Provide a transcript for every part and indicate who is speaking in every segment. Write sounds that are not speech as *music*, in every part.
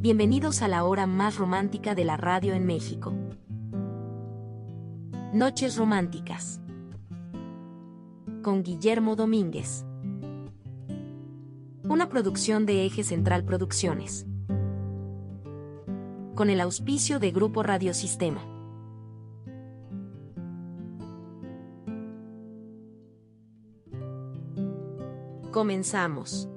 Speaker 1: Bienvenidos a la hora más romántica de la radio en México. Noches Románticas. Con Guillermo Domínguez. Una producción de Eje Central Producciones. Con el auspicio de Grupo Radiosistema. Comenzamos.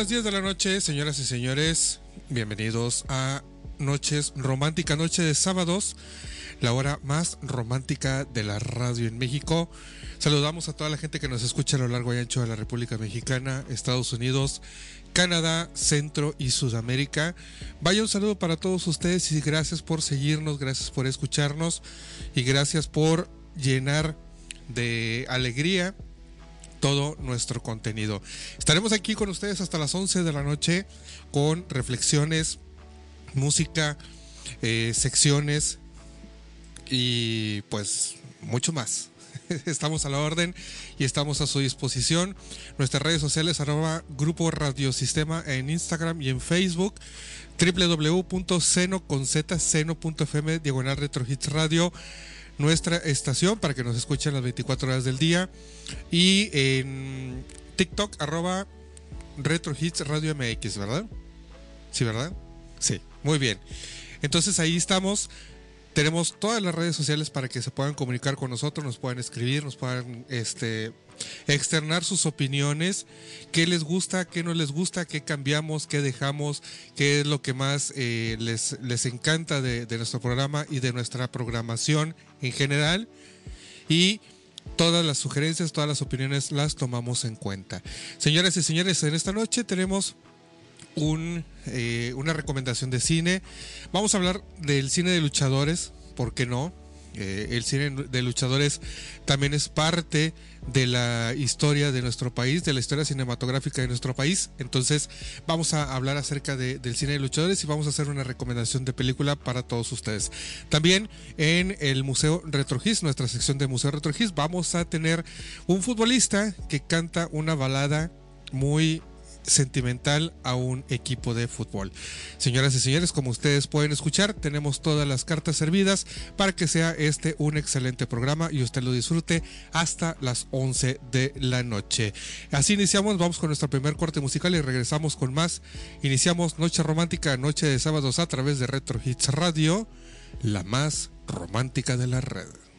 Speaker 2: Las 10 de la noche, señoras y señores. Bienvenidos a Noches Romántica, Noche de Sábados, la hora más romántica de la radio en México. Saludamos a toda la gente que nos escucha a lo largo y ancho de la República Mexicana, Estados Unidos, Canadá, Centro y Sudamérica. Vaya un saludo para todos ustedes y gracias por seguirnos, gracias por escucharnos y gracias por llenar de alegría todo nuestro contenido. Estaremos aquí con ustedes hasta las 11 de la noche con reflexiones, música, eh, secciones y pues mucho más. *laughs* Estamos a la orden y estamos a su disposición. Nuestras redes sociales arroba Grupo Radiosistema en Instagram y en Facebook www.seno.fm diagonal radio nuestra estación para que nos escuchen las 24 horas del día. Y en TikTok, arroba Retro Hits Radio MX, ¿verdad? Sí, ¿verdad? Sí, muy bien. Entonces ahí estamos. Tenemos todas las redes sociales para que se puedan comunicar con nosotros, nos puedan escribir, nos puedan este, externar sus opiniones, qué les gusta, qué no les gusta, qué cambiamos, qué dejamos, qué es lo que más eh, les, les encanta de, de nuestro programa y de nuestra programación en general. Y todas las sugerencias, todas las opiniones las tomamos en cuenta. Señoras y señores, en esta noche tenemos un, eh, una recomendación de cine. Vamos a hablar del cine de luchadores, ¿por qué no? Eh, el cine de luchadores también es parte de la historia de nuestro país, de la historia cinematográfica de nuestro país. Entonces vamos a hablar acerca de, del cine de luchadores y vamos a hacer una recomendación de película para todos ustedes. También en el Museo Retrogis, nuestra sección de Museo Retrogis, vamos a tener un futbolista que canta una balada muy sentimental a un equipo de fútbol. Señoras y señores, como ustedes pueden escuchar, tenemos todas las cartas servidas para que sea este un excelente programa y usted lo disfrute hasta las 11 de la noche. Así iniciamos, vamos con nuestro primer corte musical y regresamos con más. Iniciamos Noche Romántica, Noche de Sábados a través de Retro Hits Radio, la más romántica de la red.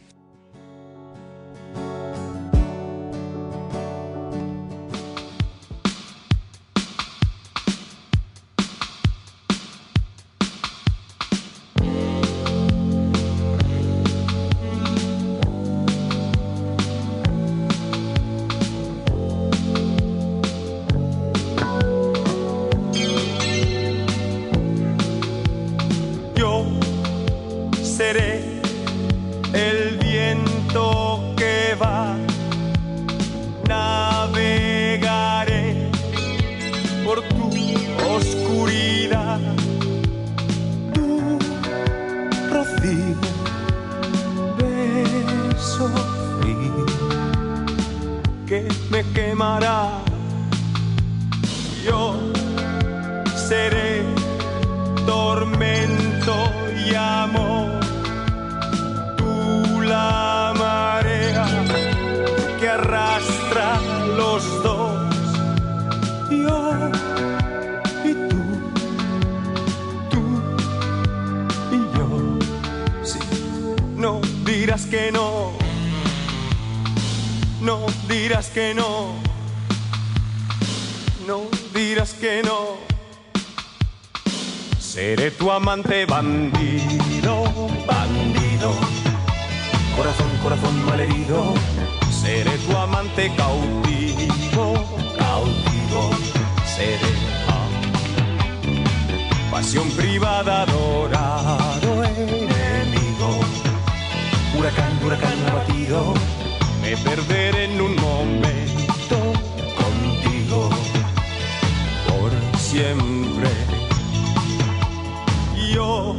Speaker 3: Yo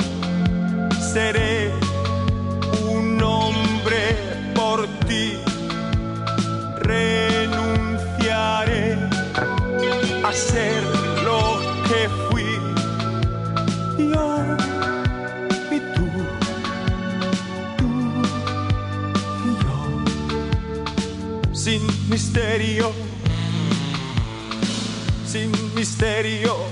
Speaker 3: seré un hombre por ti. Renunciaré a ser lo que fui. Yo y tú, tú y yo. Sin misterio, sin misterio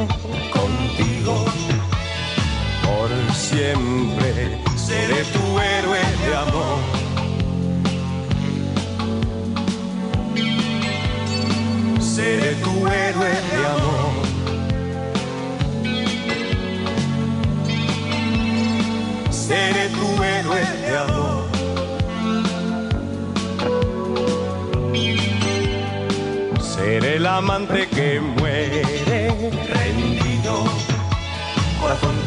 Speaker 3: siempre seré tu héroe de amor. Seré tu héroe de amor. Seré tu héroe de amor. Seré el amante que muere rendido corazón,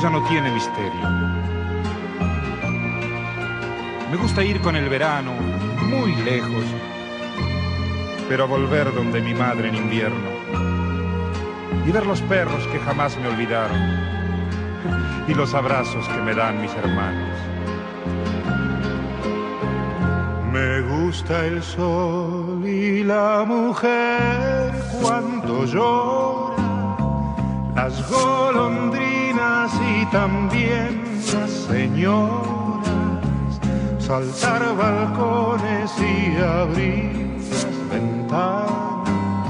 Speaker 4: Ya no tiene misterio. Me gusta ir con el verano muy lejos, pero volver donde mi madre en invierno y ver los perros que jamás me olvidaron y los abrazos que me dan mis hermanos. Me gusta el sol y la mujer cuando llora, las golondrinas y también las señoras, saltar balcones y abrir las ventanas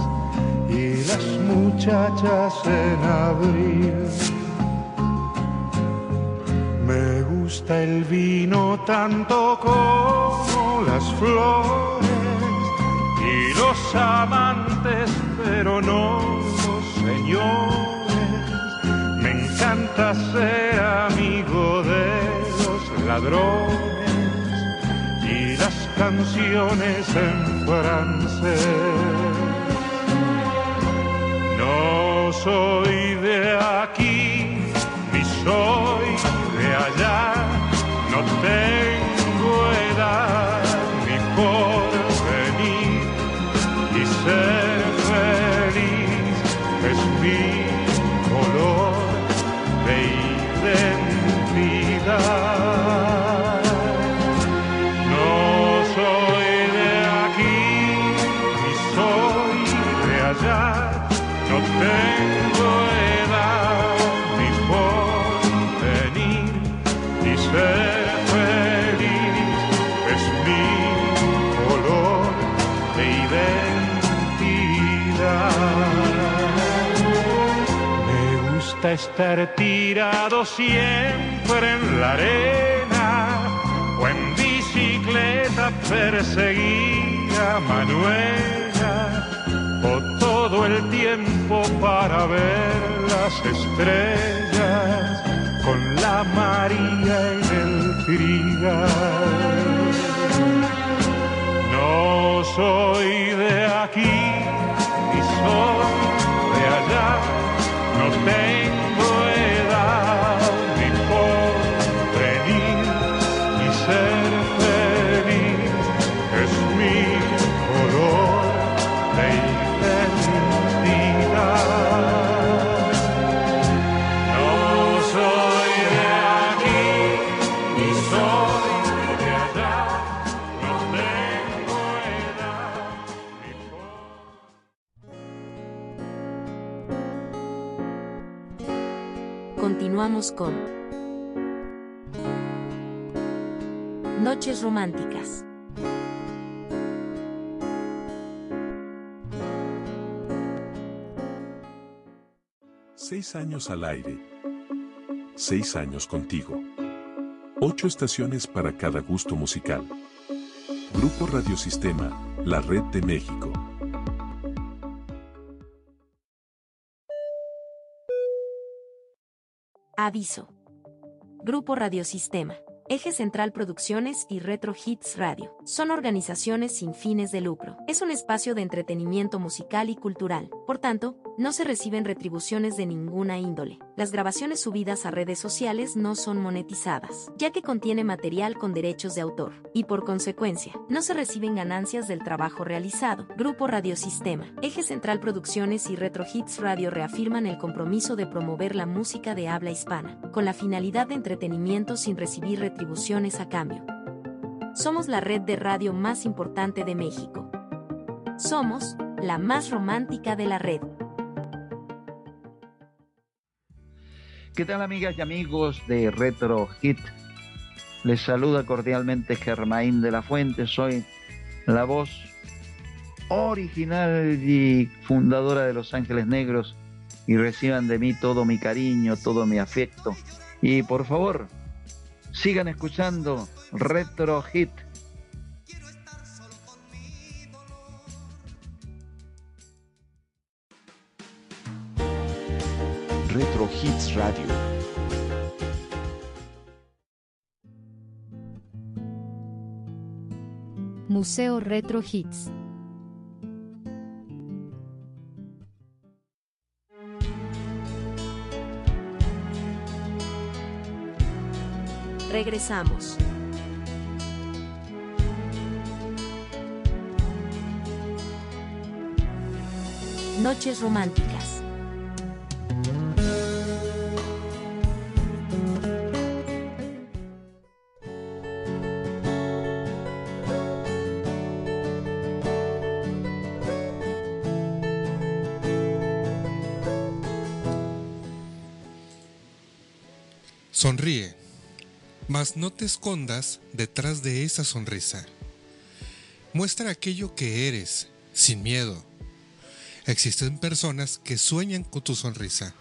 Speaker 4: y las muchachas en abril. Me gusta el vino tanto como las flores y los amantes, pero no los señores. Encanta ser amigo de los ladrones y las canciones en francés. No soy de aquí, ni soy de allá, no tengo edad estar tirado siempre en la arena o en bicicleta perseguir a Manuela o todo el tiempo para ver las estrellas con la María en el trigal. No soy de aquí ni soy de allá, no tengo
Speaker 1: Continuamos con Noches Románticas.
Speaker 5: Seis años al aire. Seis años contigo. Ocho estaciones para cada gusto musical. Grupo Radiosistema, la red de México.
Speaker 1: Aviso. Grupo Radiosistema. Eje Central Producciones y Retro Hits Radio. Son organizaciones sin fines de lucro. Es un espacio de entretenimiento musical y cultural. Por tanto, no se reciben retribuciones de ninguna índole. Las grabaciones subidas a redes sociales no son monetizadas, ya que contiene material con derechos de autor, y por consecuencia, no se reciben ganancias del trabajo realizado. Grupo Radiosistema, Eje Central Producciones y Retro Hits Radio reafirman el compromiso de promover la música de habla hispana, con la finalidad de entretenimiento sin recibir retribuciones a cambio. Somos la red de radio más importante de México. Somos la más romántica de la red.
Speaker 6: ¿Qué tal amigas y amigos de Retro Hit? Les saluda cordialmente Germain de la Fuente, soy la voz original y fundadora de Los Ángeles Negros y reciban de mí todo mi cariño, todo mi afecto y por favor sigan escuchando Retro Hit.
Speaker 5: Hits Radio.
Speaker 7: Museo Retro Hits.
Speaker 1: Regresamos. Noches románticas.
Speaker 2: Sonríe, mas no te escondas detrás de esa sonrisa. Muestra aquello que eres, sin miedo. Existen personas que sueñan con tu sonrisa,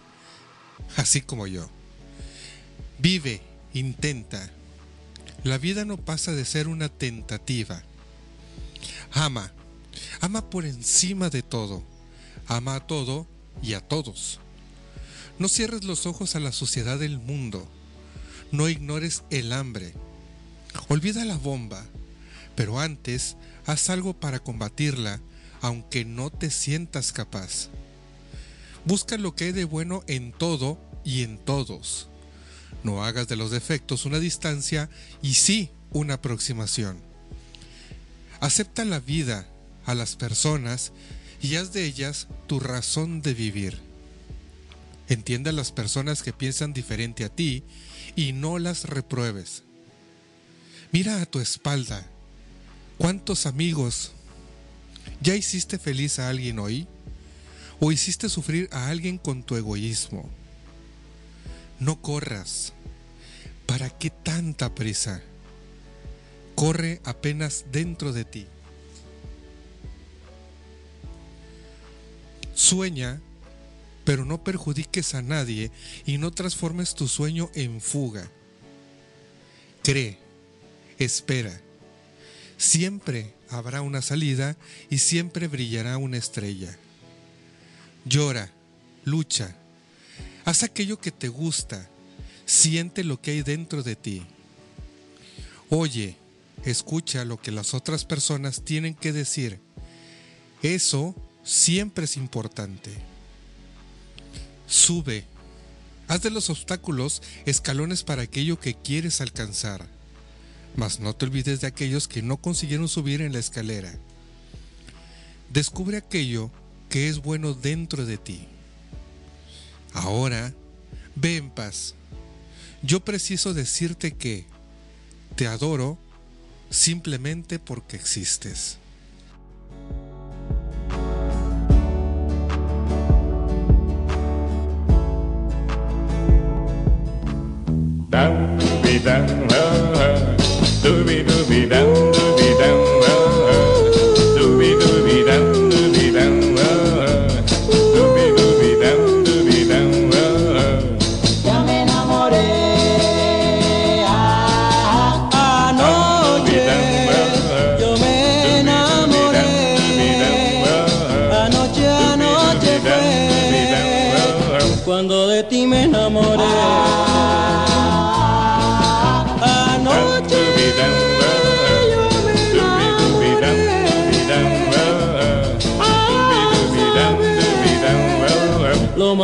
Speaker 2: así como yo. Vive, intenta. La vida no pasa de ser una tentativa. Ama, ama por encima de todo. Ama a todo y a todos. No cierres los ojos a la suciedad del mundo. No ignores el hambre. Olvida la bomba, pero antes haz algo para combatirla, aunque no te sientas capaz. Busca lo que hay de bueno en todo y en todos. No hagas de los defectos una distancia y sí una aproximación. Acepta la vida, a las personas y haz de ellas tu razón de vivir. Entiende a las personas que piensan diferente a ti y no las repruebes. Mira a tu espalda. ¿Cuántos amigos? ¿Ya hiciste feliz a alguien hoy? ¿O hiciste sufrir a alguien con tu egoísmo? No corras. ¿Para qué tanta prisa? Corre apenas dentro de ti. Sueña, pero no perjudiques a nadie y no transformes tu sueño en fuga. Cree, espera. Siempre habrá una salida y siempre brillará una estrella. Llora, lucha, haz aquello que te gusta, siente lo que hay dentro de ti. Oye, escucha lo que las otras personas tienen que decir. Eso siempre es importante. Sube. Haz de los obstáculos escalones para aquello que quieres alcanzar. Mas no te olvides de aquellos que no consiguieron subir en la escalera. Descubre aquello que es bueno dentro de ti. Ahora, ve en paz. Yo preciso decirte que te adoro simplemente porque existes.
Speaker 8: down, ah, ah, do me, do me down.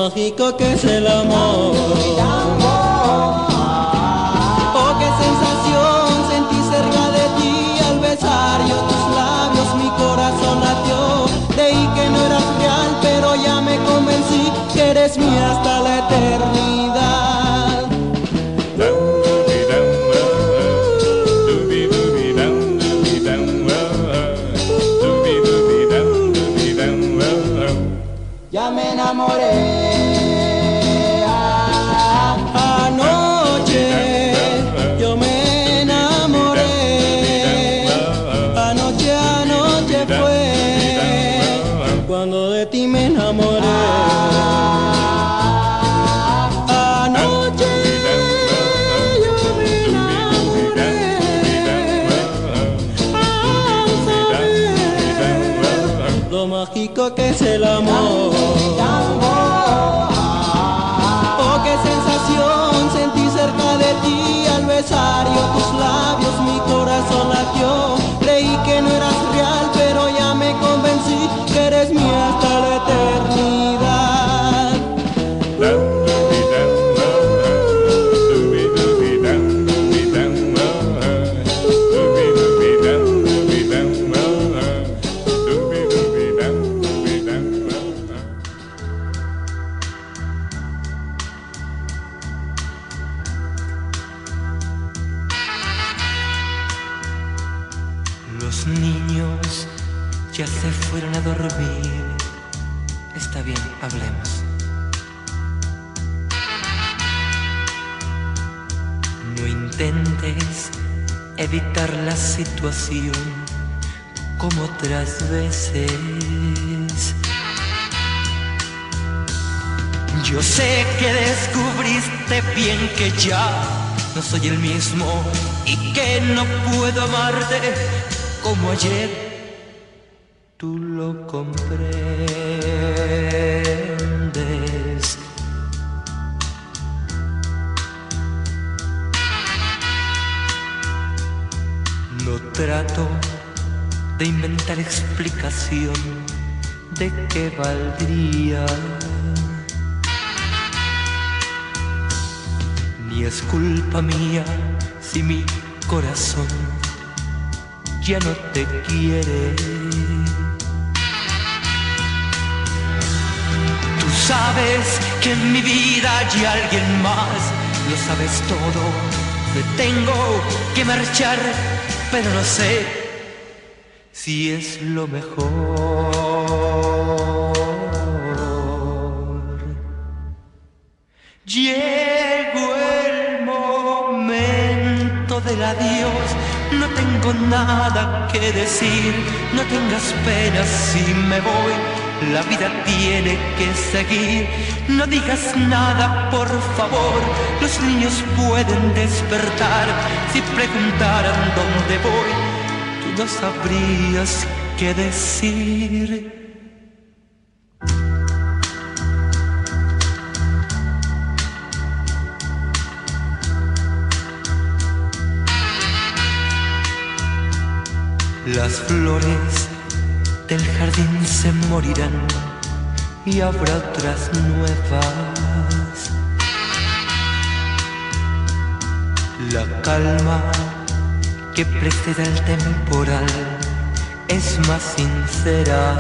Speaker 8: Mágico que es el amor. Oh, qué sensación sentí cerca de ti al besar yo tus labios, mi corazón latió. Creí que no eras real, pero ya me convencí que eres mía hasta la eternidad. Ya me enamoré
Speaker 9: hablemos. No intentes evitar la situación como otras veces. Yo sé que descubriste bien que ya no soy el mismo y que no puedo amarte como ayer. Tú lo comprendes. Trato de inventar explicación de qué valdría. Ni es culpa mía si mi corazón ya no te quiere. Tú sabes que en mi vida hay alguien más, lo sabes todo. Me tengo que marchar, pero no sé si es lo mejor. Llegó el momento del adiós, no tengo nada que decir, no tengas pena si me voy, La vida tiene que seguir. No digas nada, por favor. Los niños pueden despertar. Si preguntaran dónde voy, tú no sabrías qué decir. Las flores del jardín se morirán y habrá otras nuevas. La calma que precede al temporal es más sincera.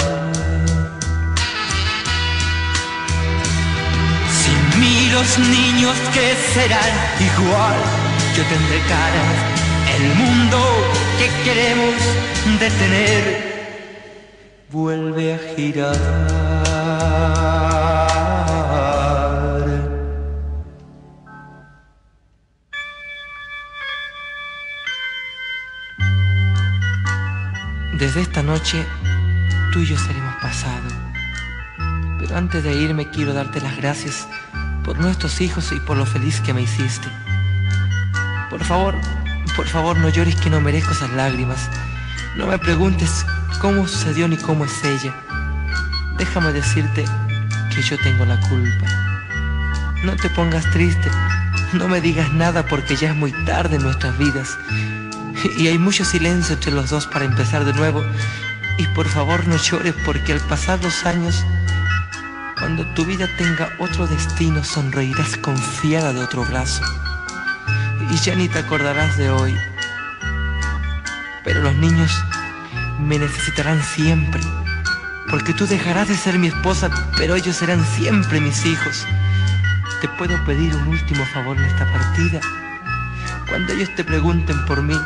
Speaker 9: Sin mí los niños que serán igual, yo tendré caras el mundo que queremos detener vuelve a girar. Desde esta noche tú y yo seremos pasado. Pero antes de irme quiero darte las gracias por nuestros hijos y por lo feliz que me hiciste. Por favor, por favor, no llores que no merezco esas lágrimas. No me preguntes cómo sucedió ni cómo es ella. Déjame decirte que yo tengo la culpa. No te pongas triste, no me digas nada porque ya es muy tarde en nuestras vidas. Y hay mucho silencio entre los dos para empezar de nuevo. Y por favor no llores porque al pasar los años, cuando tu vida tenga otro destino, sonreirás confiada de otro brazo y ya ni te acordarás de hoy. Pero los niños me necesitarán siempre, porque tú dejarás de ser mi esposa, pero ellos serán siempre mis hijos. ¿Te puedo pedir un último favor en esta partida? Cuando ellos te pregunten por mí,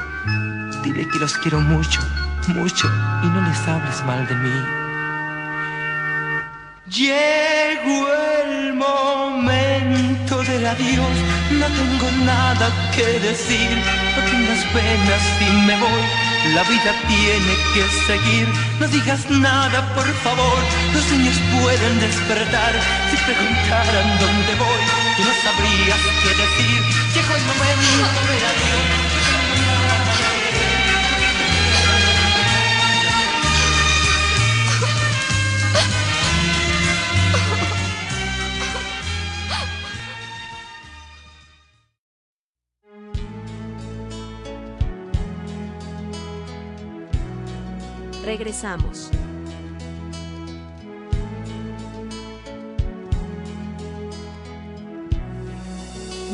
Speaker 9: dile que los quiero mucho, mucho, y no les hables mal de mí. Llegó el momento del adiós, no tengo nada que decir, no tengas penas si me voy, la vida tiene que seguir, no digas nada por favor, los niños pueden despertar, si preguntaran dónde voy, tú no sabrías qué decir, llegó el momento del adiós.
Speaker 1: Regresamos.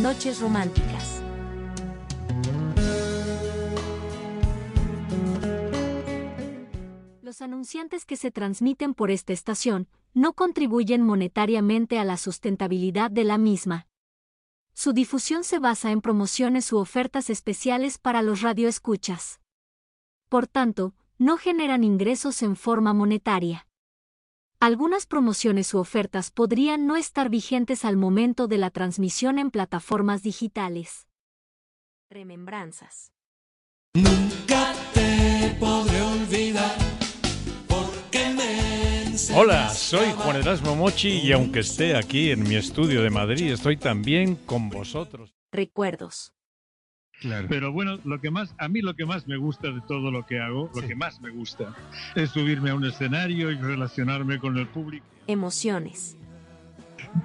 Speaker 1: Noches románticas. Los anunciantes que se transmiten por esta estación no contribuyen monetariamente a la sustentabilidad de la misma. Su difusión se basa en promociones u ofertas especiales para los radioescuchas. Por tanto, no generan ingresos en forma monetaria. Algunas promociones u ofertas podrían no estar vigentes al momento de la transmisión en plataformas digitales. Remembranzas.
Speaker 10: Nunca te podré olvidar porque me
Speaker 11: Hola, soy Juan Erasmo Mochi y aunque esté aquí en mi estudio de Madrid, estoy también con vosotros.
Speaker 1: Recuerdos.
Speaker 12: Pero bueno, lo que más, a mí lo que más me gusta de todo lo que hago, lo que más me gusta, es subirme a un escenario y relacionarme con el público.
Speaker 1: Emociones.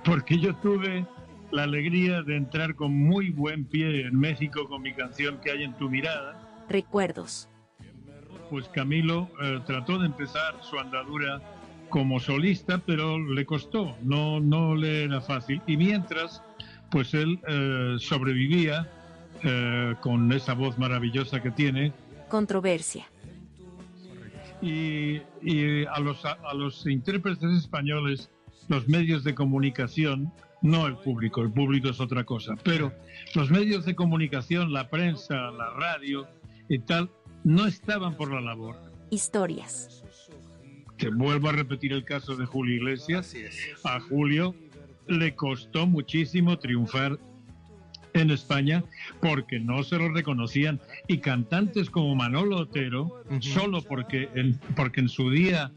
Speaker 12: Porque yo tuve la alegría de entrar con muy buen pie en México con mi canción que hay en tu mirada.
Speaker 1: Recuerdos.
Speaker 12: Pues Camilo eh, trató de empezar su andadura como solista, pero le costó, no, no le era fácil. Y mientras, pues él eh, sobrevivía eh, con esa voz maravillosa que tiene.
Speaker 1: Controversia.
Speaker 12: Y, y a, los, a, los intérpretes españoles, los medios de comunicación, no el público, el público es otra cosa, pero los medios de comunicación, la prensa, la radio y tal, no estaban por la labor.
Speaker 1: Historias.
Speaker 12: Te vuelvo a repetir el caso de Julio Iglesias. A Julio le costó muchísimo triunfar en España porque no se lo reconocían y cantantes como Manolo Otero solo porque en, porque en su día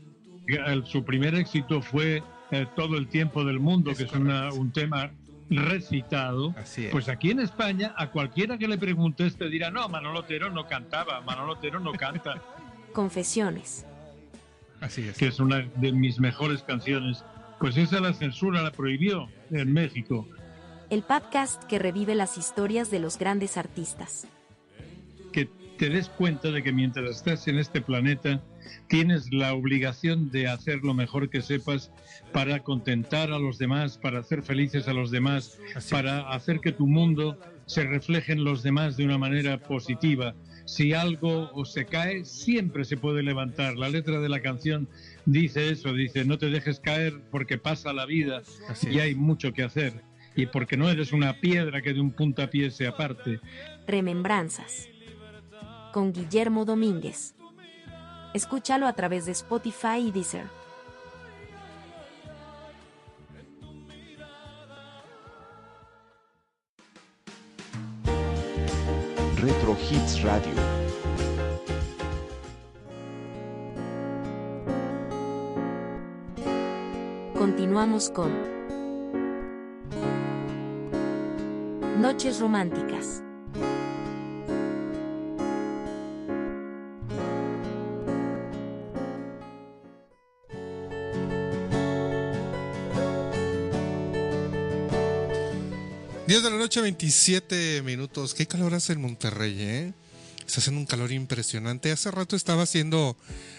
Speaker 12: el- su primer éxito fue eh, Todo el tiempo del mundo, que es una- un tema recitado. Pues aquí en España, a cualquiera que le preguntes te dirá, no, Manolo Otero no cantaba, Manolo Otero no canta, *laughs*
Speaker 1: Confesiones.
Speaker 2: Así es.
Speaker 12: que es una de mis mejores canciones. Pues esa la censura la prohibió en México.
Speaker 1: El podcast que revive las historias de los grandes artistas.
Speaker 12: que te des cuenta de que mientras estás en este planeta tienes la obligación de hacer lo mejor que sepas para contentar a los demás, para hacer felices a los demás, para hacer que tu mundo se refleje en los demás de una manera positiva. Si algo o se cae, siempre se puede levantar. La letra de la canción dice eso, dice, no te dejes caer porque pasa la vida
Speaker 2: Así
Speaker 12: y hay mucho que hacer. Y porque no eres una piedra que de un puntapié se aparte.
Speaker 1: Remembranzas. Con Guillermo Domínguez. Escúchalo a través de Spotify y Deezer.
Speaker 13: Retro Hits Radio.
Speaker 1: Continuamos con Noches Románticas.
Speaker 2: Diez de la noche, 27 minutos. Qué calor hace en Monterrey, ¿eh? Está haciendo un calor impresionante. Hace rato estaba haciendo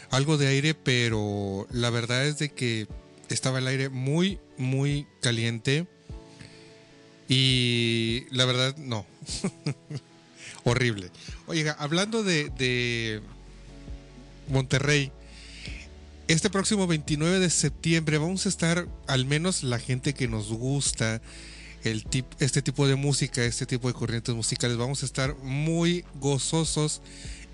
Speaker 2: algo de aire, pero la verdad es de que estaba el aire muy, muy caliente. Y la verdad, no. *laughs* Horrible. Oiga, hablando de, Monterrey, este próximo 29 de septiembre vamos a estar, al menos la gente que nos gusta el este tipo de música, este tipo de corrientes musicales, vamos a estar muy gozosos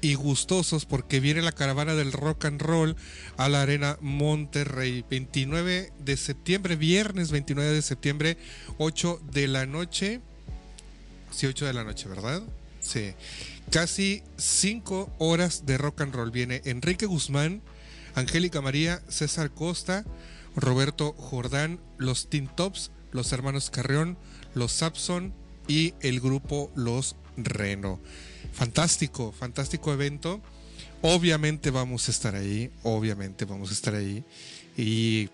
Speaker 2: y gustosos porque viene la caravana del rock and roll a la Arena Monterrey. 29 de septiembre, viernes 29 de septiembre, 8 de la noche. Sí, 8 de la noche, ¿verdad? Sí. Casi 5 horas de rock and roll. Viene Enrique Guzmán, Angélica María, César Costa, Roberto Jordán, los Teen Tops, los hermanos Carrión, los Sapson y el grupo Los Reno. Fantástico, fantástico evento. Obviamente vamos a estar ahí, obviamente vamos a estar ahí. Y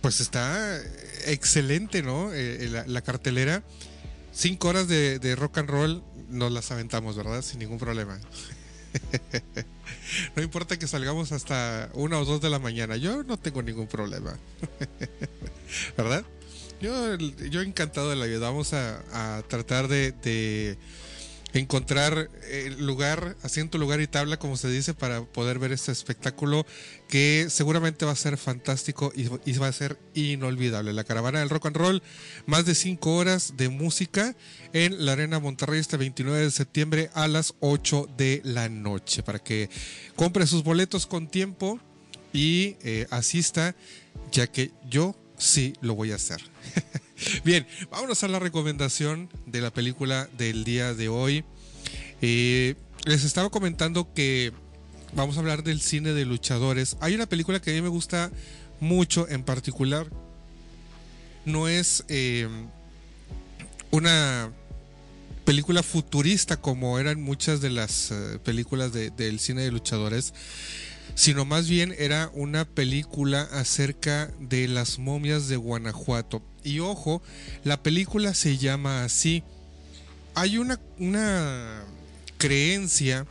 Speaker 2: pues está excelente, ¿no? Eh, la, la cartelera. Cinco horas de, rock and roll nos las aventamos, ¿verdad? Sin ningún problema. *laughs* No importa que salgamos hasta una o dos de la mañana, yo no tengo ningún problema. *laughs* ¿Verdad? Yo, yo encantado de la vida. Vamos a, a tratar de encontrar el lugar, asiento, lugar y tabla, como se dice, para poder ver este espectáculo que seguramente va a ser fantástico y, y va a ser inolvidable. La caravana del rock and roll, más de cinco horas de música en la Arena Monterrey este 29 de septiembre a las 8 de la noche, para que compre sus boletos con tiempo y eh, asista, ya que yo sí lo voy a hacer. *laughs* *laughs* Bien, vámonos a la recomendación de la película del día de hoy. Eh, les estaba comentando que vamos a hablar del cine de luchadores. Hay una película que a mí me gusta mucho en particular. No es eh, una película futurista como eran muchas de las eh, películas de- del cine de luchadores, sino más bien era una película acerca de las momias de Guanajuato. Y ojo, la película se llama así. Hay una, una creencia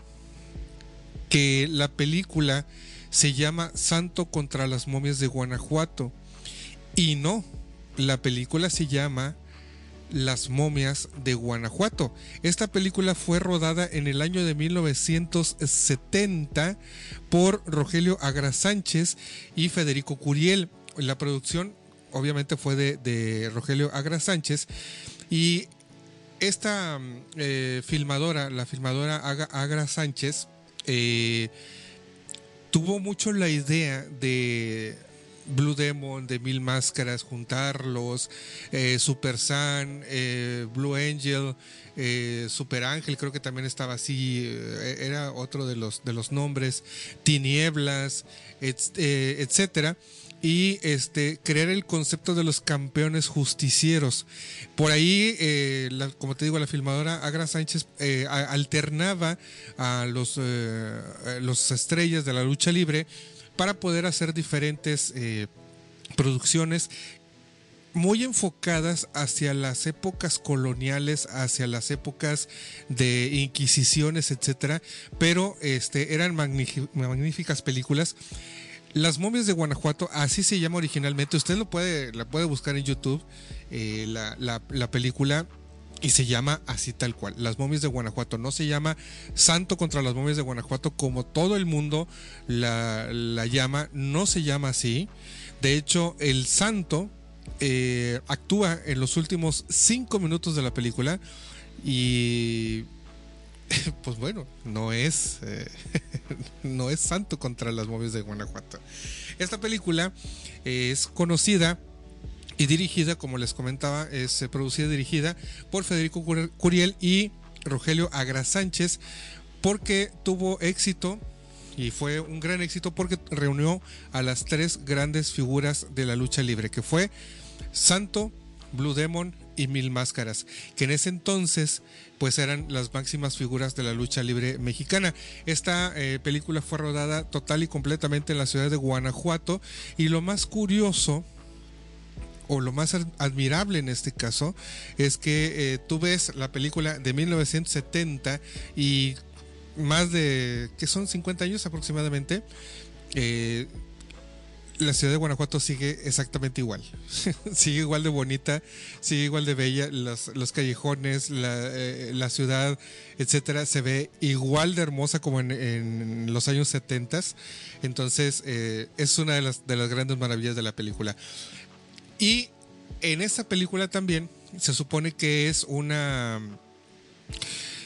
Speaker 2: que la película se llama Santo contra las momias de Guanajuato. Y no, la película se llama Las momias de Guanajuato. Esta película fue rodada en el año de 1970 por Rogelio Agra Sánchez y Federico Curiel. La producción obviamente fue de, Rogelio Agra Sánchez y esta mm, eh, filmadora, la filmadora Agra Sánchez, eh, tuvo mucho la idea de, Blue Demon, de Mil Máscaras, juntarlos, eh, Super Sun, eh, Blue Angel, eh, Super Ángel, creo que también estaba así, era otro de los, de los nombres, Tinieblas, et- etcétera. Y este, crear el concepto de los campeones justicieros. Por ahí, la- como te digo, la filmadora Agra Sánchez alternaba a los, a los estrellas de la lucha libre para poder hacer diferentes eh, producciones muy enfocadas hacia las épocas coloniales, hacia las épocas de inquisiciones, etcétera, pero este eran magnífi- magníficas películas. Las momias de Guanajuato, así se llama originalmente. Usted lo puede, la puede buscar en YouTube, eh, la- la película, y se llama así tal cual. Las momias de Guanajuato. No se llama Santo contra las momias de Guanajuato como todo el mundo la, la llama. No se llama así. De hecho, el santo eh, actúa en los últimos cinco minutos de la película y *laughs* pues bueno, no es eh, *laughs* no es santo contra las momias de Guanajuato. Esta película es conocida y dirigida, como les comentaba, es producida y dirigida por Federico Cur- Curiel y Rogelio Agra Sánchez, porque tuvo éxito y fue un gran éxito porque reunió a las tres grandes figuras de la lucha libre, que fue Santo, Blue Demon y Mil Máscaras, que en ese entonces pues eran las máximas figuras de la lucha libre mexicana. Esta eh, película fue rodada total y completamente en la ciudad de Guanajuato y lo más curioso o lo más ad- admirable en este caso es que eh, tú ves la película de 1970 y más de, que son 50 años aproximadamente, eh, la ciudad de Guanajuato sigue exactamente igual. *laughs* sigue igual de bonita, sigue igual de bella. Los, los callejones, la, eh, la ciudad, etcétera, se ve igual de hermosa como en, en los años 70. Entonces, eh, es una de las, de las grandes maravillas de la película. Y en esta película también se supone que es una.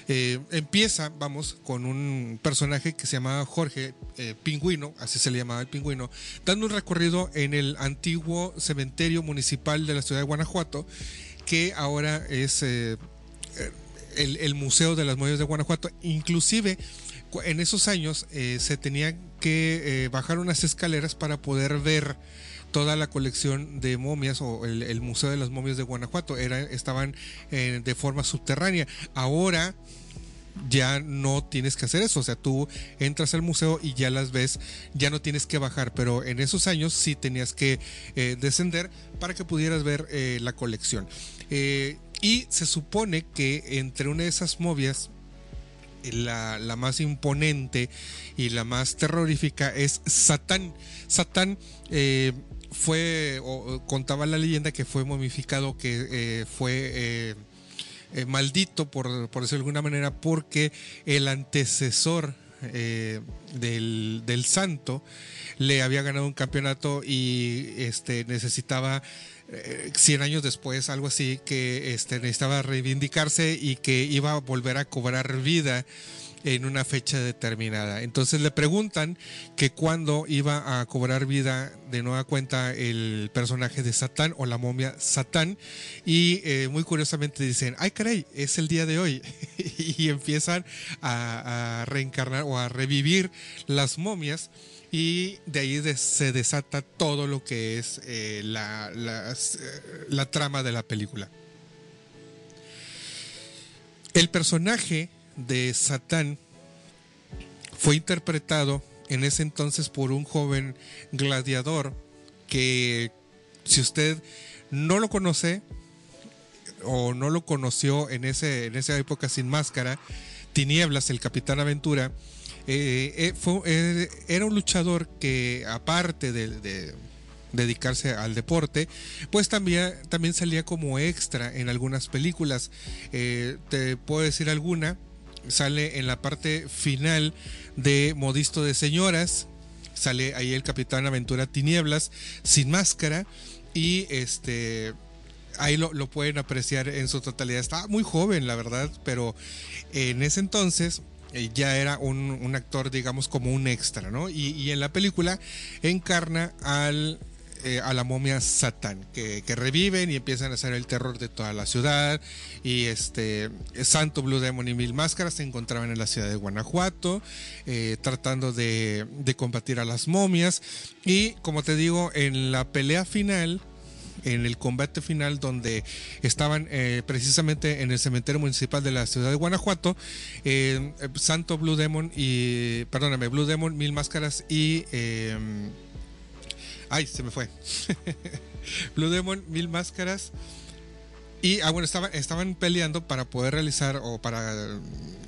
Speaker 2: eh, empieza, vamos, con un personaje que se llamaba Jorge eh, Pingüino, así se le llamaba el pingüino, dando un recorrido en el antiguo cementerio municipal de la ciudad de Guanajuato, que ahora es eh, el, Museo de las Momias de Guanajuato. Inclusive, en esos años se tenía que bajar unas escaleras para poder ver toda la colección de momias o el, Museo de las Momias de Guanajuato. Era, estaban eh, de forma subterránea. Ahora ya no tienes que hacer eso. O sea, tú entras al museo y ya las ves, ya no tienes que bajar. Pero en esos años sí tenías que eh, descender para que pudieras ver eh, la colección. Y se supone que entre una de esas momias, la, la más imponente y la más terrorífica es Satán. Satán fue, o, contaba la leyenda que fue momificado, que eh, fue eh, eh, maldito, por, por decirlo de alguna manera, porque el antecesor eh, del, del santo le había ganado un campeonato y este, necesitaba eh, 100 años después, algo así, que este, necesitaba reivindicarse y que iba a volver a cobrar vida en una fecha determinada. Entonces le preguntan que cuándo iba a cobrar vida de nueva cuenta el personaje de Satán o la momia Satán y eh, muy curiosamente dicen, ay caray, es el día de hoy *laughs* y empiezan a, reencarnar o a revivir las momias y de ahí se desata todo lo que es eh, la, eh, la trama de la película. El personaje de Satán fue interpretado en ese entonces por un joven gladiador que si usted no lo conoce o no lo conoció en, ese, en esa época sin máscara, Tinieblas, el Capitán Aventura, eh, eh, eh, era un luchador que aparte de, de dedicarse al deporte, pues también, también salía como extra en algunas películas. Te puedo decir alguna, sale en la parte final de Modisto de Señoras, sale ahí el Capitán Aventura Tinieblas sin máscara y este ahí lo, lo pueden apreciar en su totalidad. Estaba muy joven, la verdad, pero en ese entonces eh, ya era un, un actor, digamos, como un extra, ¿no? Y, y en la película encarna al eh, a la momia Satán, que, que reviven y empiezan a hacer el terror de toda la ciudad. Y este Santo Blue Demon y Mil Máscaras se encontraban en la ciudad de Guanajuato, eh, tratando de, de combatir a las momias. Y como te digo, en la pelea final en el combate final donde estaban eh, precisamente en el cementerio municipal de la ciudad de Guanajuato, eh, Santo Blue Demon y, perdóname, Blue Demon, Mil Máscaras y... ay, se me fue. *laughs* Blue Demon, Mil Máscaras. Y, ah, bueno, estaban, estaban peleando para poder realizar o para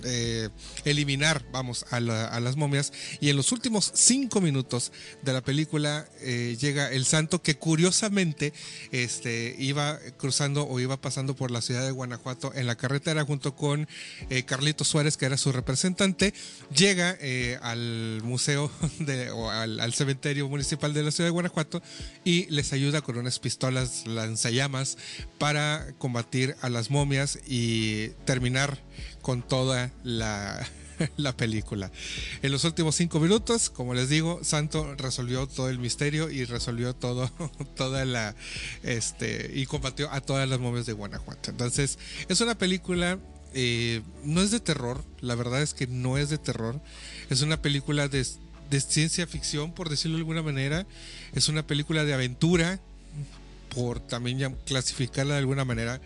Speaker 2: eh, eliminar, vamos, a, la- a las momias. Y en los últimos cinco minutos de la película eh, llega el santo que curiosamente este, iba cruzando o iba pasando por la ciudad de Guanajuato en la carretera junto con eh, Carlito Suárez, que era su representante. Llega eh, al museo *laughs* de, o al, al cementerio municipal de la ciudad de Guanajuato y les ayuda con unas pistolas lanzallamas para combatir a las momias y terminar con toda la, *laughs* la película. En los últimos cinco minutos, como les digo, Santo resolvió todo el misterio y resolvió todo, *laughs* toda la, este, y combatió a todas las momias de Guanajuato. Entonces, es una película, eh, no es de terror, la verdad es que no es de terror, es una película de, de ciencia ficción, por decirlo de alguna manera, es una película de aventura, por también clasificarla de alguna manera.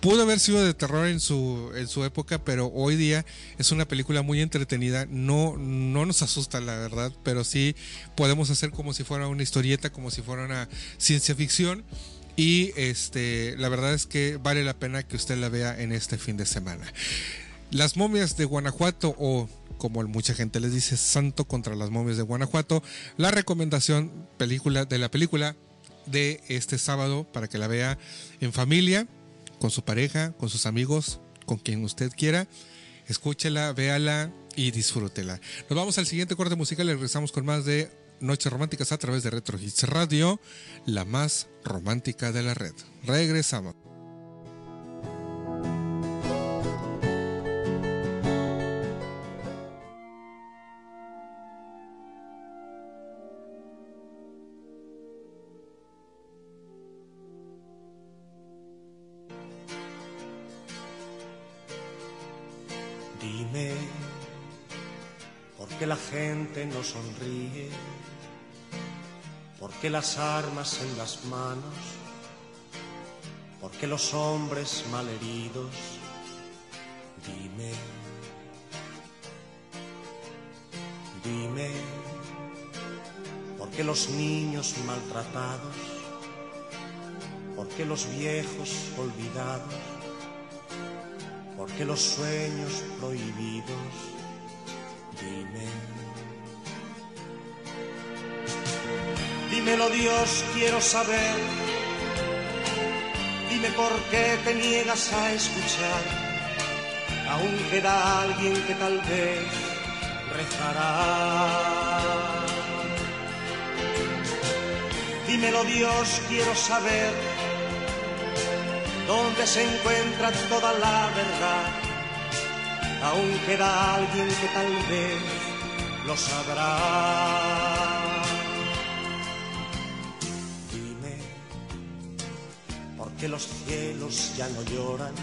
Speaker 2: Pudo haber sido de terror en su, en su época, pero hoy día es una película muy entretenida. No, no nos asusta, la verdad, pero sí podemos hacer como si fuera una historieta, como si fuera una ciencia ficción. Y este, la verdad es que vale la pena que usted la vea en este fin de semana. Las momias de Guanajuato o como mucha gente les dice, Santo contra las momias de Guanajuato. La recomendación película de la película de este sábado para que la vea en familia, con su pareja, con sus amigos, con quien usted quiera. Escúchela, véala y disfrútela. Nos vamos al siguiente corte musical y regresamos con más de Noches Románticas a través de Retro Hits Radio, la más romántica de la red. Regresamos.
Speaker 14: ¿Por qué la gente no sonríe? ¿Por qué las armas en las manos? ¿Por qué los hombres malheridos? Dime, dime, ¿por qué los niños maltratados? ¿Por qué los viejos olvidados? ¿Por qué los sueños prohibidos? Dime. Dímelo Dios, quiero saber. Dime por qué te niegas a escuchar. Aún queda alguien que tal vez rezará. Dímelo Dios, quiero saber dónde se encuentra toda la verdad. Aún queda alguien que tal vez lo sabrá. Dime, ¿por qué los cielos ya no lloran?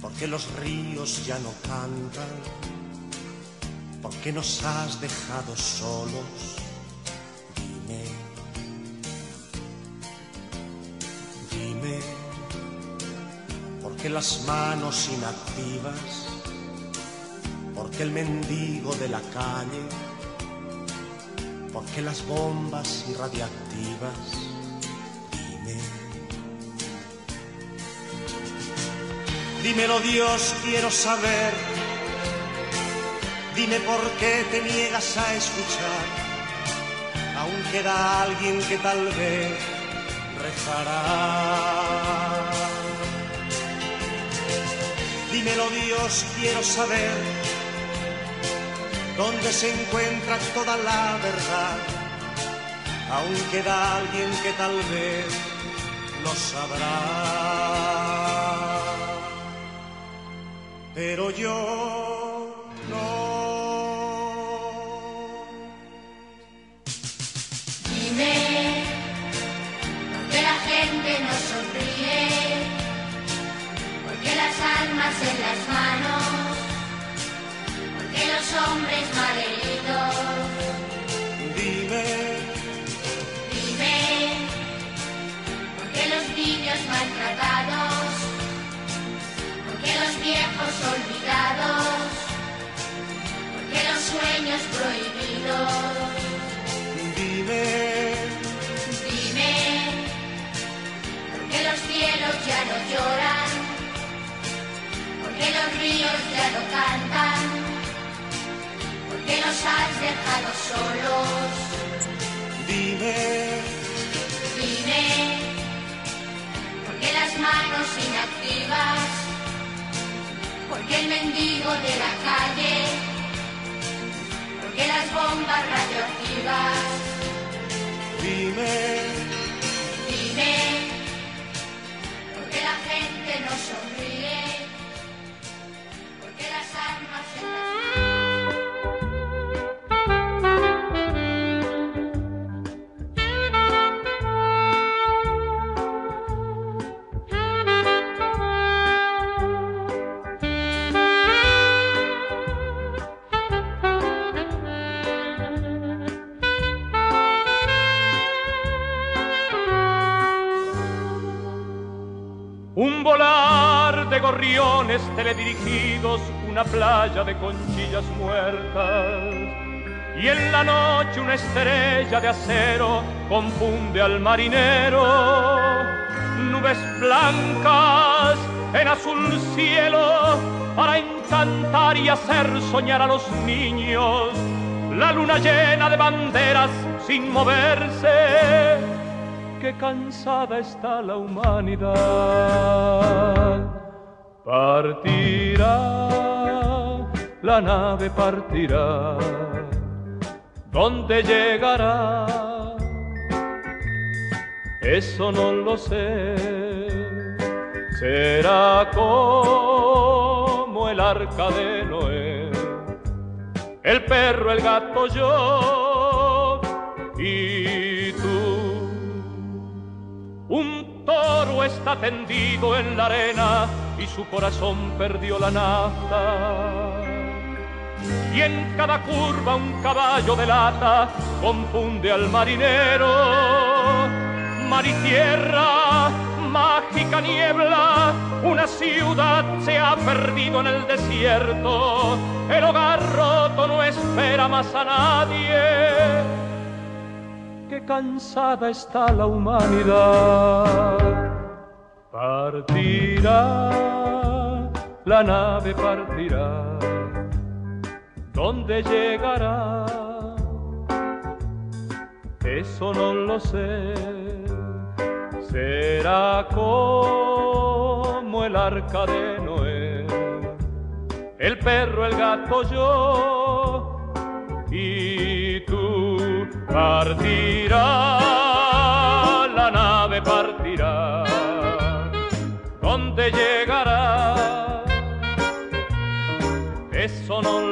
Speaker 14: ¿Por qué los ríos ya no cantan? ¿Por qué nos has dejado solos? Las manos inactivas? ¿Por qué el mendigo de la calle? ¿Por qué las bombas irradiactivas? Dime. Dímelo Dios, quiero saber. Dime por qué te niegas a escuchar. Aún queda alguien que tal vez rezará. Dímelo Dios, quiero saber dónde se encuentra toda la verdad. Aún queda alguien que tal vez lo sabrá. Pero yo las almas en las manos, porque los hombres malheridos
Speaker 15: Dime, dime, porque los niños maltratados, porque los viejos olvidados, porque los sueños prohibidos.
Speaker 14: dime.
Speaker 15: Dime porque los cielos ya no lloran porque los ríos ya no cantan, porque los has dejado solos.
Speaker 14: dime,
Speaker 15: Dime, porque las manos inactivas, porque el mendigo de la calle, porque las bombas radioactivas.
Speaker 14: dime,
Speaker 15: Dime, porque la gente no sonríe,
Speaker 16: gorriones teledirigidos, una playa de conchillas muertas. Y en la noche una estrella de acero confunde al marinero. Nubes blancas en azul cielo para encantar y hacer soñar a los niños. La luna llena de banderas sin moverse que cansada está la humanidad. Partirá, la nave partirá, ¿dónde llegará? Eso no lo sé, será como el arca de Noé, el perro, el gato, yo y tú. Un toro está tendido en la arena y su corazón perdió la nafta. Y en cada curva un caballo de lata confunde al marinero. Mar y tierra, mágica niebla, una ciudad se ha perdido en el desierto. El hogar roto no espera más a nadie que cansada está la humanidad. Partirá, la nave partirá, ¿dónde llegará? Eso no lo sé, será como el arca de Noé, el perro, el gato, yo y tú partirá, la nave partirá, ¿dónde llegará? Eso no lo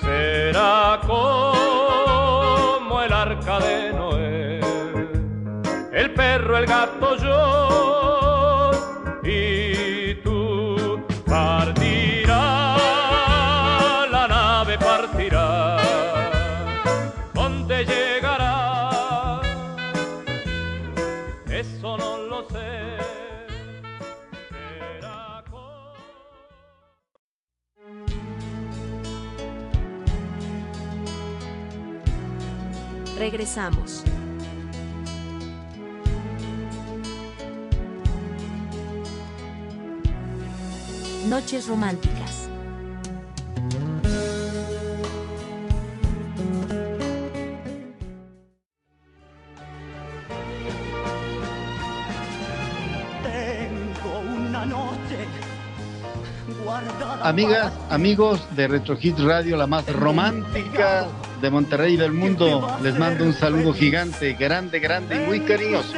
Speaker 16: será como el arca de Noé, el perro, el gato, yo
Speaker 1: Regresamos. Noches románticas.
Speaker 8: Tengo una noche guardada.
Speaker 6: Amigas, amigos de Retro Hits Radio, la más romántica de Monterrey y del mundo, les mando un saludo gigante, grande, grande y muy cariñoso.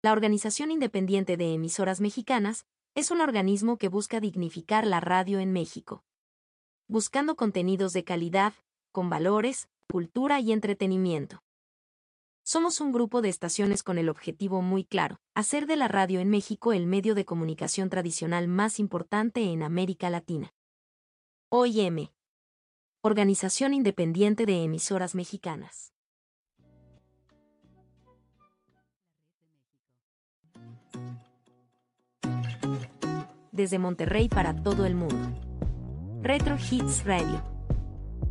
Speaker 1: La Organización Independiente de Emisoras Mexicanas es un organismo que busca dignificar la radio en México. Buscando contenidos de calidad, con valores, cultura y entretenimiento. Somos un grupo de estaciones con el objetivo muy claro, hacer de la radio en México el medio de comunicación tradicional más importante en América Latina. OIM. Organización Independiente de Emisoras Mexicanas. Desde Monterrey para todo el mundo. Retro Hits Radio.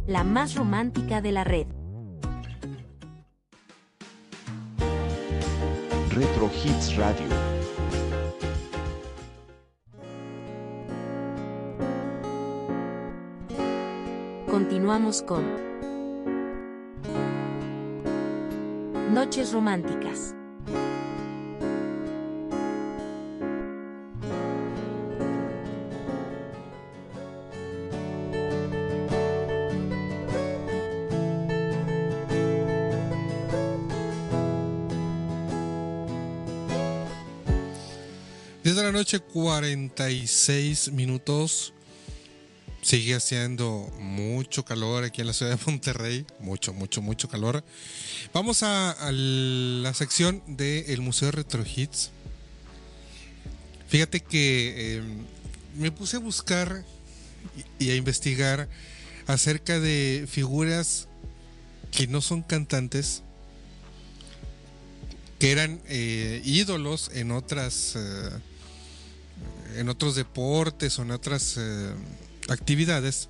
Speaker 1: La más romántica de la red.
Speaker 13: Retro Hits Radio.
Speaker 1: Continuamos con Noches Románticas.
Speaker 2: Noche 46 minutos. Sigue haciendo mucho calor aquí en la ciudad de Monterrey. Mucho, mucho, mucho calor. Vamos a, la sección del Museo Retro Hits. Fíjate que eh, me puse a buscar y, y a investigar acerca de figuras que no son cantantes, que eran eh, ídolos en otras, eh, en otros deportes o en otras eh, actividades.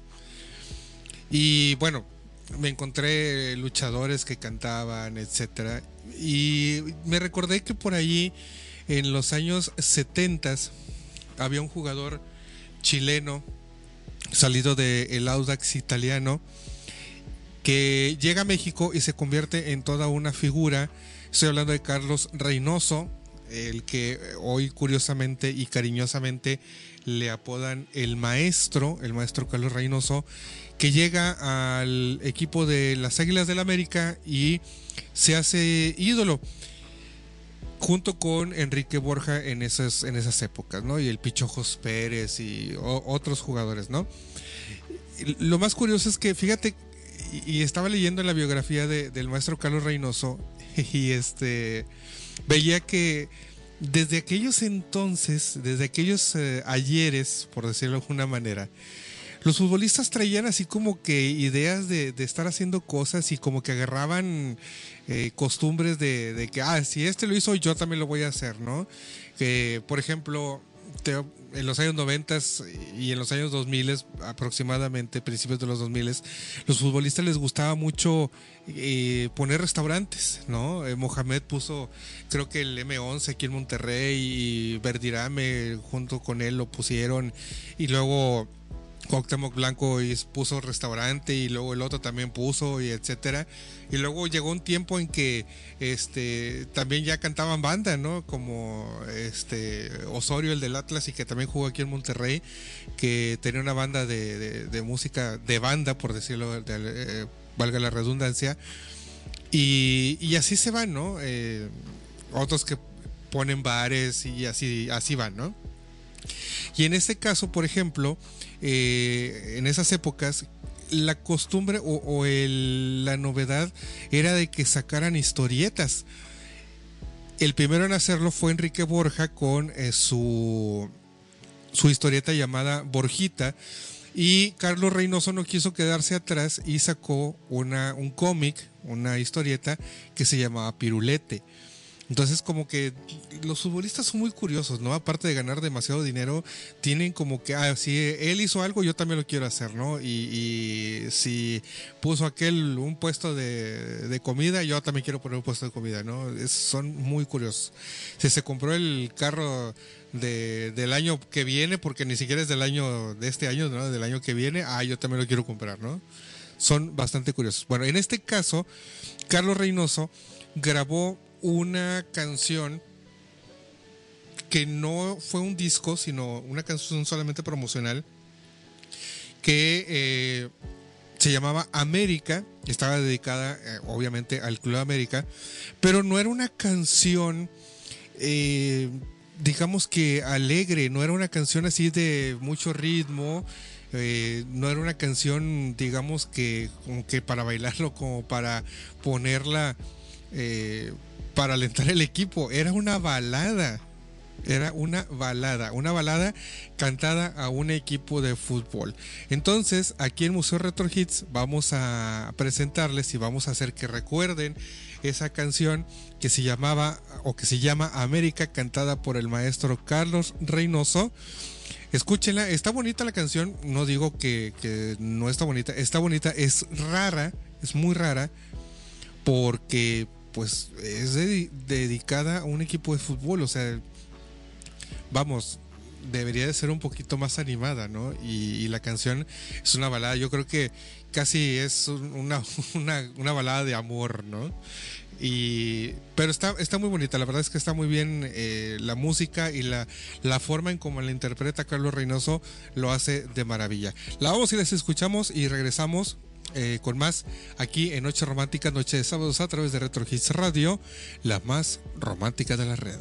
Speaker 2: Y bueno, me encontré luchadores que cantaban, etcétera. Y me recordé que por allí, en los años 70, había un jugador chileno salido del Audax italiano que llega a México y se convierte en toda una figura. Estoy hablando de Carlos Reynoso, el que hoy curiosamente y cariñosamente le apodan el maestro, el maestro Carlos Reynoso, que llega al equipo de las Águilas del América y se hace ídolo junto con Enrique Borja en esas, en esas épocas, ¿no? Y el Pichojos Pérez y otros jugadores, ¿no? Lo más curioso es que, fíjate, y, estaba leyendo la biografía de- del maestro Carlos Reynoso *laughs* y este veía que desde aquellos entonces, desde aquellos eh, ayeres, por decirlo de alguna manera, los futbolistas traían así como que ideas de, de estar haciendo cosas y como que agarraban eh, costumbres de, de que, ah, si este lo hizo, yo también lo voy a hacer, ¿no? Que, por ejemplo, te- en los años 90 y en los años 2000 aproximadamente, principios de los 2000 los futbolistas les gustaba mucho eh, poner restaurantes, ¿no? Eh, Mohamed puso, creo que el M11 aquí en Monterrey y Verdirame junto con él lo pusieron y luego Cuauhtémoc Blanco y puso restaurante y luego el otro también puso y etcétera. Y luego llegó un tiempo en que este también ya cantaban banda no como este Osorio el del Atlas y que también jugó aquí en Monterrey que tenía una banda de, música de banda por decirlo de- eh, valga la redundancia. Y, y así se van no Eh, otros que ponen bares y así así van no y en este caso, por ejemplo, eh, en esas épocas, la costumbre o, la novedad era de que sacaran historietas. El primero en hacerlo fue Enrique Borja con eh, su, su historieta llamada Borjita. Y Carlos Reynoso no quiso quedarse atrás y sacó una, un cómic, una historieta que se llamaba Pirulete. Entonces como que los futbolistas son muy curiosos, ¿no? Aparte de ganar demasiado dinero, tienen como que, ah, si él hizo algo, yo también lo quiero hacer, ¿no? Y, y si puso aquel un puesto de, de comida, yo también quiero poner un puesto de comida, ¿no? Son muy curiosos. Si se compró el carro de- del año que viene, porque ni siquiera es del año de este año, ¿no? Del año que viene, ah, yo también lo quiero comprar, ¿no? Son bastante curiosos. Bueno, en este caso, Carlos Reynoso grabó una canción que no fue un disco, sino una canción solamente promocional, que eh, se llamaba América, estaba dedicada eh, obviamente al Club América, pero no era una canción, eh, digamos que alegre, no era una canción así de mucho ritmo, no era una canción, digamos que como que para bailarlo, como para ponerla para alentar el equipo, era una balada. Era una balada, una balada cantada a un equipo de fútbol. Entonces, aquí en Museo Retro Hits vamos a presentarles y vamos a hacer que recuerden esa canción que se llamaba o que se llama América, cantada por el maestro Carlos Reynoso. Escúchenla, está bonita la canción, no digo que, que no está bonita, está bonita, es rara, es muy rara, porque pues es dedi- dedicada a un equipo de fútbol, o sea, vamos, debería de ser un poquito más animada, ¿no? Y, la canción es una balada, yo creo que casi es un- una, *laughs* una, una balada de amor, ¿no? Y, pero está, está muy bonita, la verdad es que está muy bien eh, la música y la, la forma en cómo la interpreta Carlos Reynoso lo hace de maravilla. La vamos y les escuchamos y regresamos eh, con más aquí en Noche Romántica, Noche de Sábados a través de Retro Hits Radio, la más romántica de la red.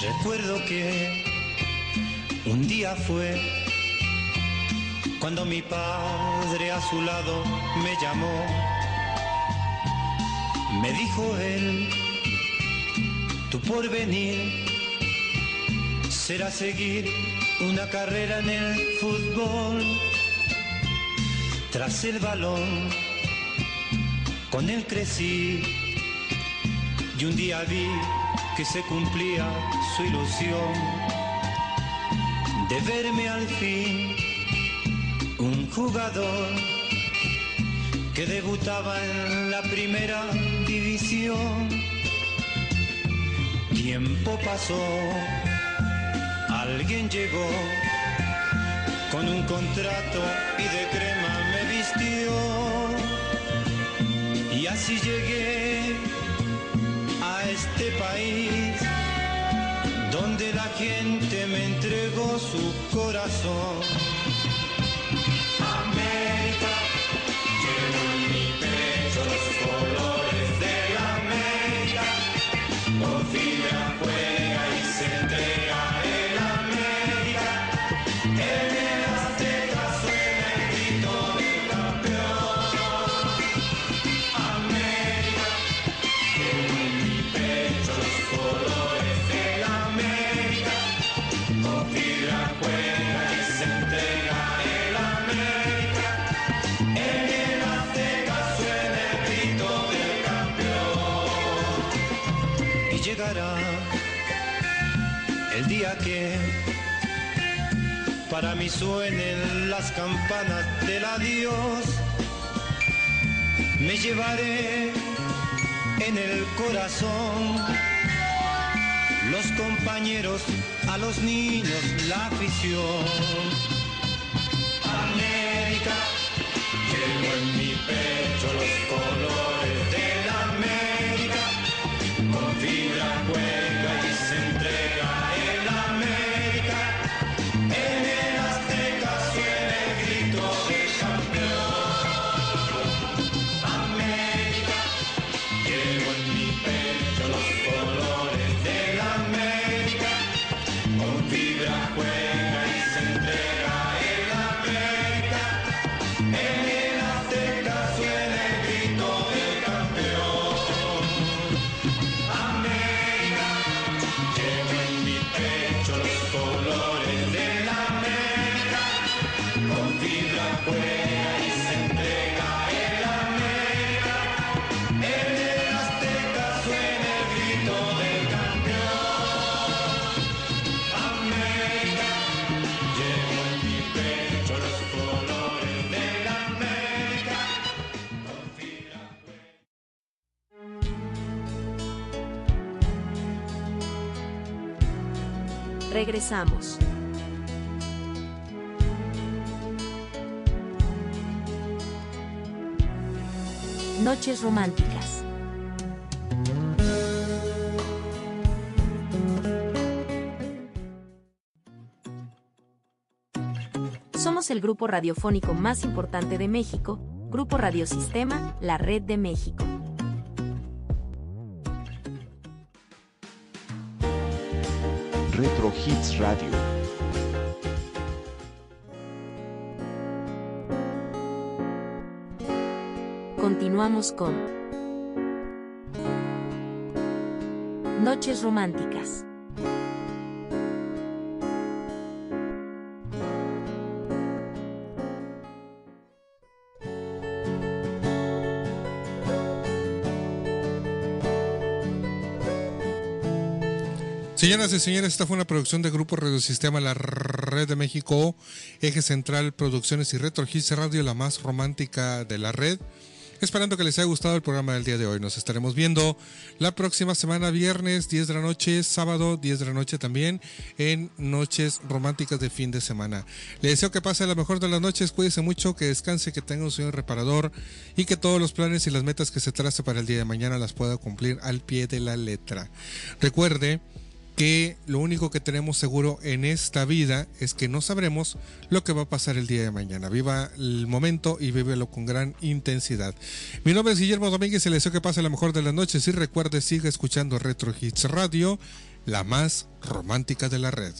Speaker 17: Recuerdo que un día fue cuando mi padre a su lado me llamó. Me dijo él, tu porvenir será seguir una carrera en el fútbol. Tras el balón, con él crecí y un día vi que se cumplía su ilusión de verme al fin jugador que debutaba en la primera división. Tiempo pasó, alguien llegó con un contrato y de crema me vistió y así llegué a este país donde la gente me entregó su corazón. Para mí suenen las campanas del adiós. Me llevaré en el corazón los compañeros, a los niños, la afición.
Speaker 1: Regresamos. Noches románticas. Somos el grupo radiofónico más importante de México, Grupo Radiosistema, la Red de México.
Speaker 13: Retro Hits Radio.
Speaker 1: Continuamos con Noches Románticas.
Speaker 2: Señoras y señores, esta fue una producción de Grupo Radiosistema La Red de México, Eje Central Producciones y Retro Radio, la más romántica de la red. Esperando que les haya gustado el programa del día de hoy. Nos estaremos viendo la próxima semana, viernes 10 de la noche, sábado 10 de la noche también, en Noches Románticas de fin de semana. Les deseo que pase la mejor de las noches, cuídese mucho, que descanse, que tenga un sueño reparador y que todos los planes y las metas que se trace para el día de mañana las pueda cumplir al pie de la letra. Recuerde que lo único que tenemos seguro en esta vida es que no sabremos lo que va a pasar el día de mañana. Viva el momento y vívelo con gran intensidad. Mi nombre es Guillermo Domínguez y le deseo que pase la mejor de las noches y recuerde siga escuchando Retro Hits Radio, la más romántica de la red.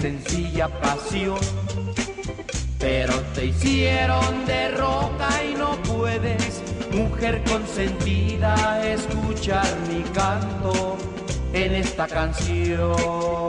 Speaker 17: Sencilla pasión. Pero te hicieron de roca y no puedes, mujer consentida, escuchar mi canto en esta canción.